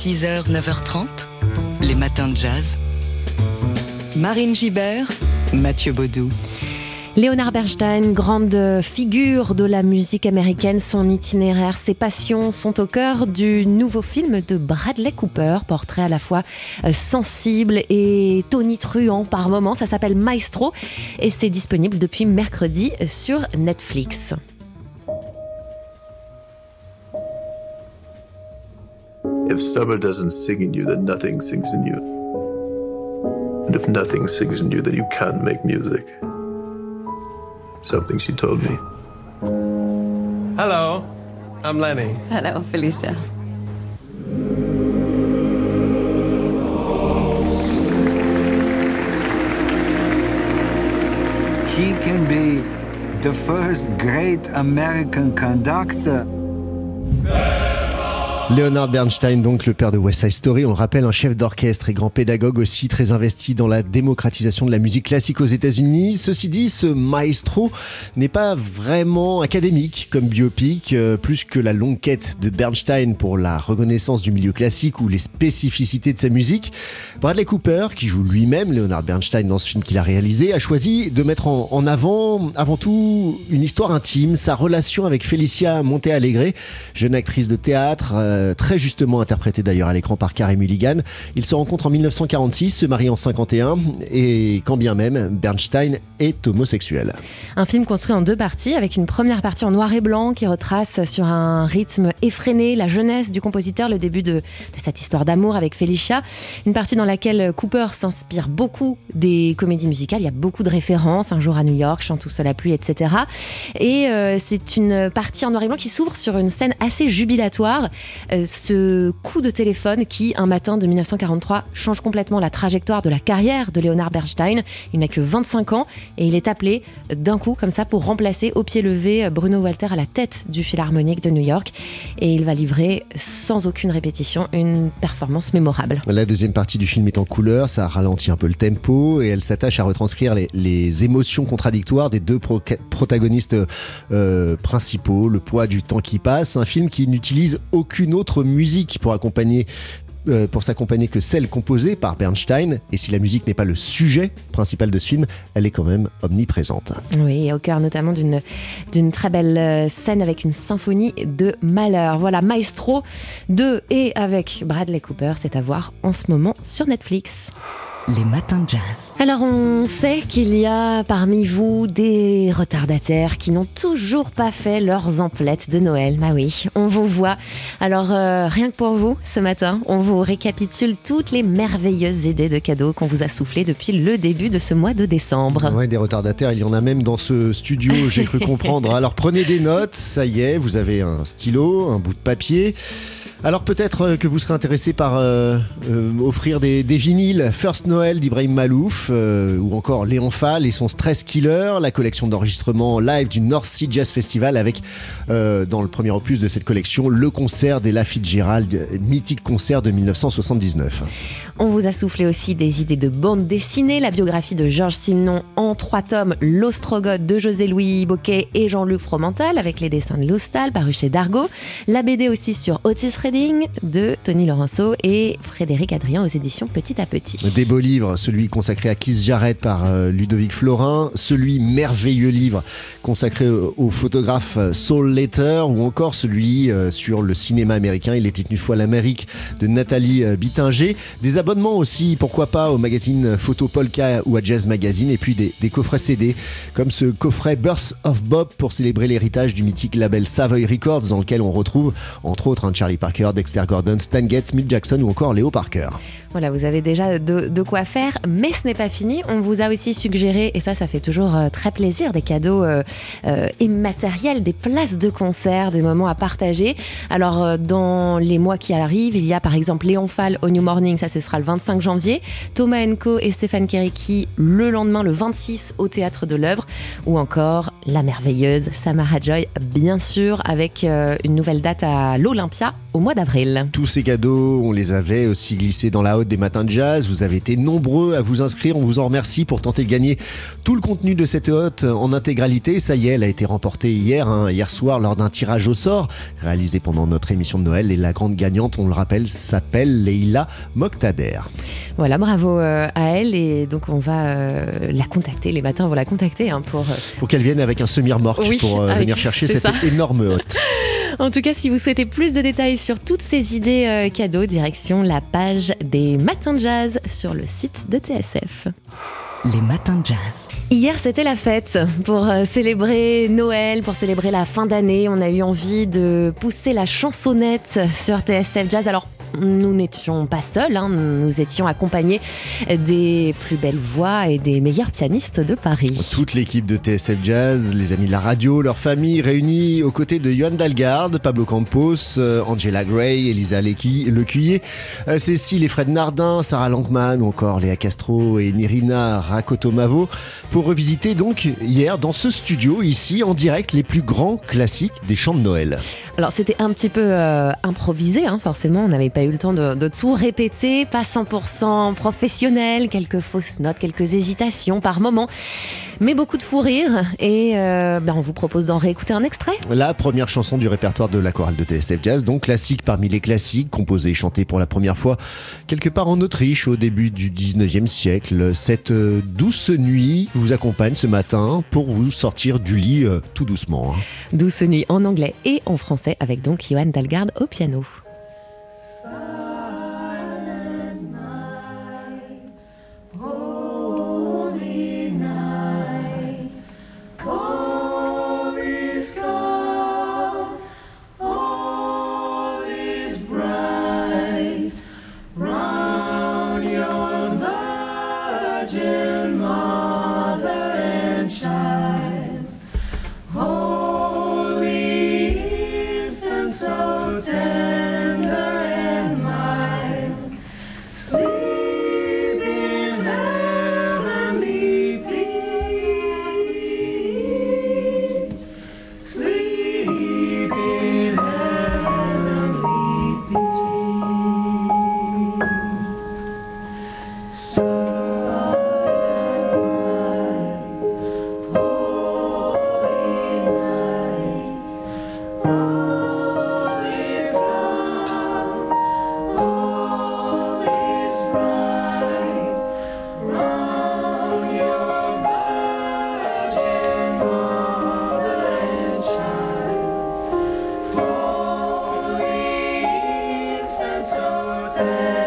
6h, 9h30, les matins de jazz. Marine Gibert, Mathieu Baudou. Leonard Bernstein, grande figure de la musique américaine, son itinéraire, ses passions sont au cœur du nouveau film de Bradley Cooper, portrait à la fois euh, sensible et tonitruant par moments. Ça s'appelle Maestro et c'est disponible depuis mercredi sur Netflix. If summer doesn't sing in you, then nothing sings in you. And if nothing sings in you, then you can't make music. Something she told me. Hello, I'm Lenny. Hello, Felicia. He can be the first great American conductor. Leonard Bernstein, donc le père de West Side Story, on le rappelle, un chef d'orchestre et grand pédagogue aussi, très investi dans la démocratisation de la musique classique aux États-Unis. Ceci dit, ce maestro n'est pas vraiment académique comme biopic, euh, plus que la longue quête de Bernstein pour la reconnaissance du milieu classique ou les spécificités de sa musique. Bradley Cooper, qui joue lui-même Leonard Bernstein dans ce film qu'il a réalisé, a choisi de mettre en, en avant, avant tout, une histoire intime, sa relation avec Felicia Montealegre, jeune actrice de théâtre. Euh, euh, très justement interprété d'ailleurs à l'écran par Carey Mulligan. Ils se rencontrent en 1946, se marient en 51 et quand bien même Bernstein est homosexuel. Un film construit en deux parties avec une première partie en noir et blanc qui retrace sur un rythme effréné la jeunesse du compositeur, le début de, cette histoire d'amour avec Felicia. Une partie dans laquelle Cooper s'inspire beaucoup des comédies musicales. Il y a beaucoup de références, Un jour à New York, Chant tout seul la pluie, etc. Et euh, c'est une partie en noir et blanc qui s'ouvre sur une scène assez jubilatoire ce coup de téléphone qui, un matin de 1943, change complètement la trajectoire de la carrière de Leonard Bernstein. Il n'a que 25 ans et il est appelé d'un coup comme ça pour remplacer au pied levé Bruno Walter à la tête du Philharmonique de New York. Et il va livrer sans aucune répétition une performance mémorable. La deuxième partie du film est en couleur, ça ralentit un peu le tempo et elle s'attache à retranscrire les, émotions contradictoires des deux pro protagonistes euh, principaux, le poids du temps qui passe. Un film qui n'utilise aucune autre autre musique pour accompagner euh, pour s'accompagner que celle composée par Bernstein. Et si la musique n'est pas le sujet principal de ce film, elle est quand même omniprésente. Oui, au cœur notamment d'une, très belle euh, scène avec une symphonie de malheur. Voilà, Maestro 2 et avec Bradley Cooper, c'est à voir en ce moment sur Netflix les matins de jazz. Alors on sait qu'il y a parmi vous des retardataires qui n'ont toujours pas fait leurs emplettes de Noël. Bah oui, on vous voit. Alors euh, rien que pour vous, ce matin, on vous récapitule toutes les merveilleuses idées de cadeaux qu'on vous a soufflées depuis le début de ce mois de décembre. Ouais, des retardataires, il y en a même dans ce studio, j'ai cru comprendre. Alors prenez des notes, ça y est, vous avez un stylo, un bout de papier. Alors peut-être euh, que vous serez intéressé par euh, euh, offrir des, vinyles First Noël d'Ibrahim Malouf ou encore Léon Fall et son Stress Killer, la collection d'enregistrement live du North Sea Jazz Festival avec dans le premier opus de cette collection le concert des Fitzgerald, mythique concert de 1979. On vous a soufflé aussi des idées de bande dessinée, la biographie de Georges Simenon en trois tomes, L'Ostrogoth de José-Louis Boquet et Jean-Luc Fromental avec les dessins de Lostal paru chez Dargaud, la BD aussi sur Otis de Tony Laurenceau et Frédéric Adrien aux éditions Petit à Petit. Des beaux livres, celui consacré à Keith Jarrett par euh, Ludovic Florin, celui merveilleux livre consacré au photographe Saul Letter ou encore celui euh, sur le cinéma américain Il était une fois l'Amérique de Nathalie euh, Bittinger. Abonnements aussi, pourquoi pas, au magazine Photo Polka ou à Jazz Magazine et puis des, coffrets CD comme ce coffret Birth of Bob pour célébrer l'héritage du mythique label Savoy Records dans lequel on retrouve entre autres un Charlie Parker Dexter Gordon, Stan Getz, Mill Jackson ou encore Léo Parker. Voilà, vous avez déjà de, quoi faire, mais ce n'est pas fini. On vous a aussi suggéré, et ça, ça fait toujours euh, très plaisir, des cadeaux euh, euh, immatériels, des places de concert, des moments à partager. Alors, dans les mois qui arrivent, il y a par exemple Léon Fall au New Morning, ça ce sera le 25 janvier, Thomas Enco et Stéphane Keriki le lendemain, le 26 au Théâtre de l'œuvre, ou encore la merveilleuse Samara Joy, bien sûr, avec une nouvelle date à l'Olympia au mois d'avril. Tous ces cadeaux, on les avait aussi glissés dans la internautes des matins de jazz. Vous avez été nombreux à vous inscrire. On vous en remercie pour tenter de gagner tout le contenu de cette hôte en intégralité. Ça y est, elle a été remportée hier, hein, hier soir, lors d'un tirage au sort réalisé pendant notre émission de Noël. Et la grande gagnante, on le rappelle, s'appelle Leila Voilà, bravo euh, à elle. Et donc, on va euh, la contacter. Les matins, on va la contacter hein, pour. Pour qu'elle vienne avec un semi-remorque Oui, pour euh, avec- venir chercher cette ça. énorme hôte. En tout cas, si vous souhaitez plus de détails sur toutes ces idées euh, cadeaux, direction la page des matins de jazz sur le site de TSF. Les matins de jazz. Hier, c'était la fête pour euh, célébrer Noël, pour célébrer la fin d'année. On a eu envie de pousser la chansonnette sur TSF Jazz. Alors, nous n'étions pas seuls, hein. nous étions accompagnés des plus belles voix et des meilleurs pianistes de Paris. Toute l'équipe de TSF Jazz, les amis de la radio, leur famille réunis aux côtés de Johan Dalgarde, Pablo Campos, euh, Angela Gray, Elisa Lecuyer, euh, Cécile et Fred Nardin, Sarah Lankman ou encore Léa Castro et Nirina Rakotomavo pour revisiter donc hier dans ce studio ici en direct les plus grands classiques des chants de Noël. Alors c'était un petit peu euh, improvisé, hein, forcément, on n'avait pas eu le temps de, de tout répéter, pas 100% professionnel, quelques fausses notes, quelques hésitations par moment, mais beaucoup de fou rire et euh, ben, on vous propose d'en réécouter un extrait. La première chanson du répertoire de la chorale de TSF Jazz, donc classique parmi les classiques, composée et chantée pour la première fois quelque part en Autriche au début du 19e siècle. Cette euh, douce nuit vous accompagne ce matin pour vous sortir du lit euh, tout doucement. hein. Douce nuit en anglais et en français avec donc Johan Dalgarde au piano. God's.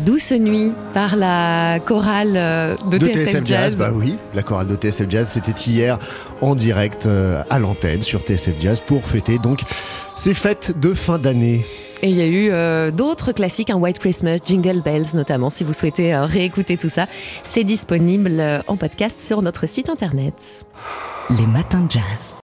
Douce nuit par la chorale euh, de, TSF, Jazz. bah oui, la chorale de TSF Jazz, c'était hier en direct euh, à l'antenne sur TSF Jazz pour fêter donc ces fêtes de fin d'année. Et il y a eu euh, d'autres classiques, un White Christmas, Jingle Bells notamment, si vous souhaitez euh, réécouter tout ça. C'est disponible euh, en podcast sur notre site internet. Les matins de jazz.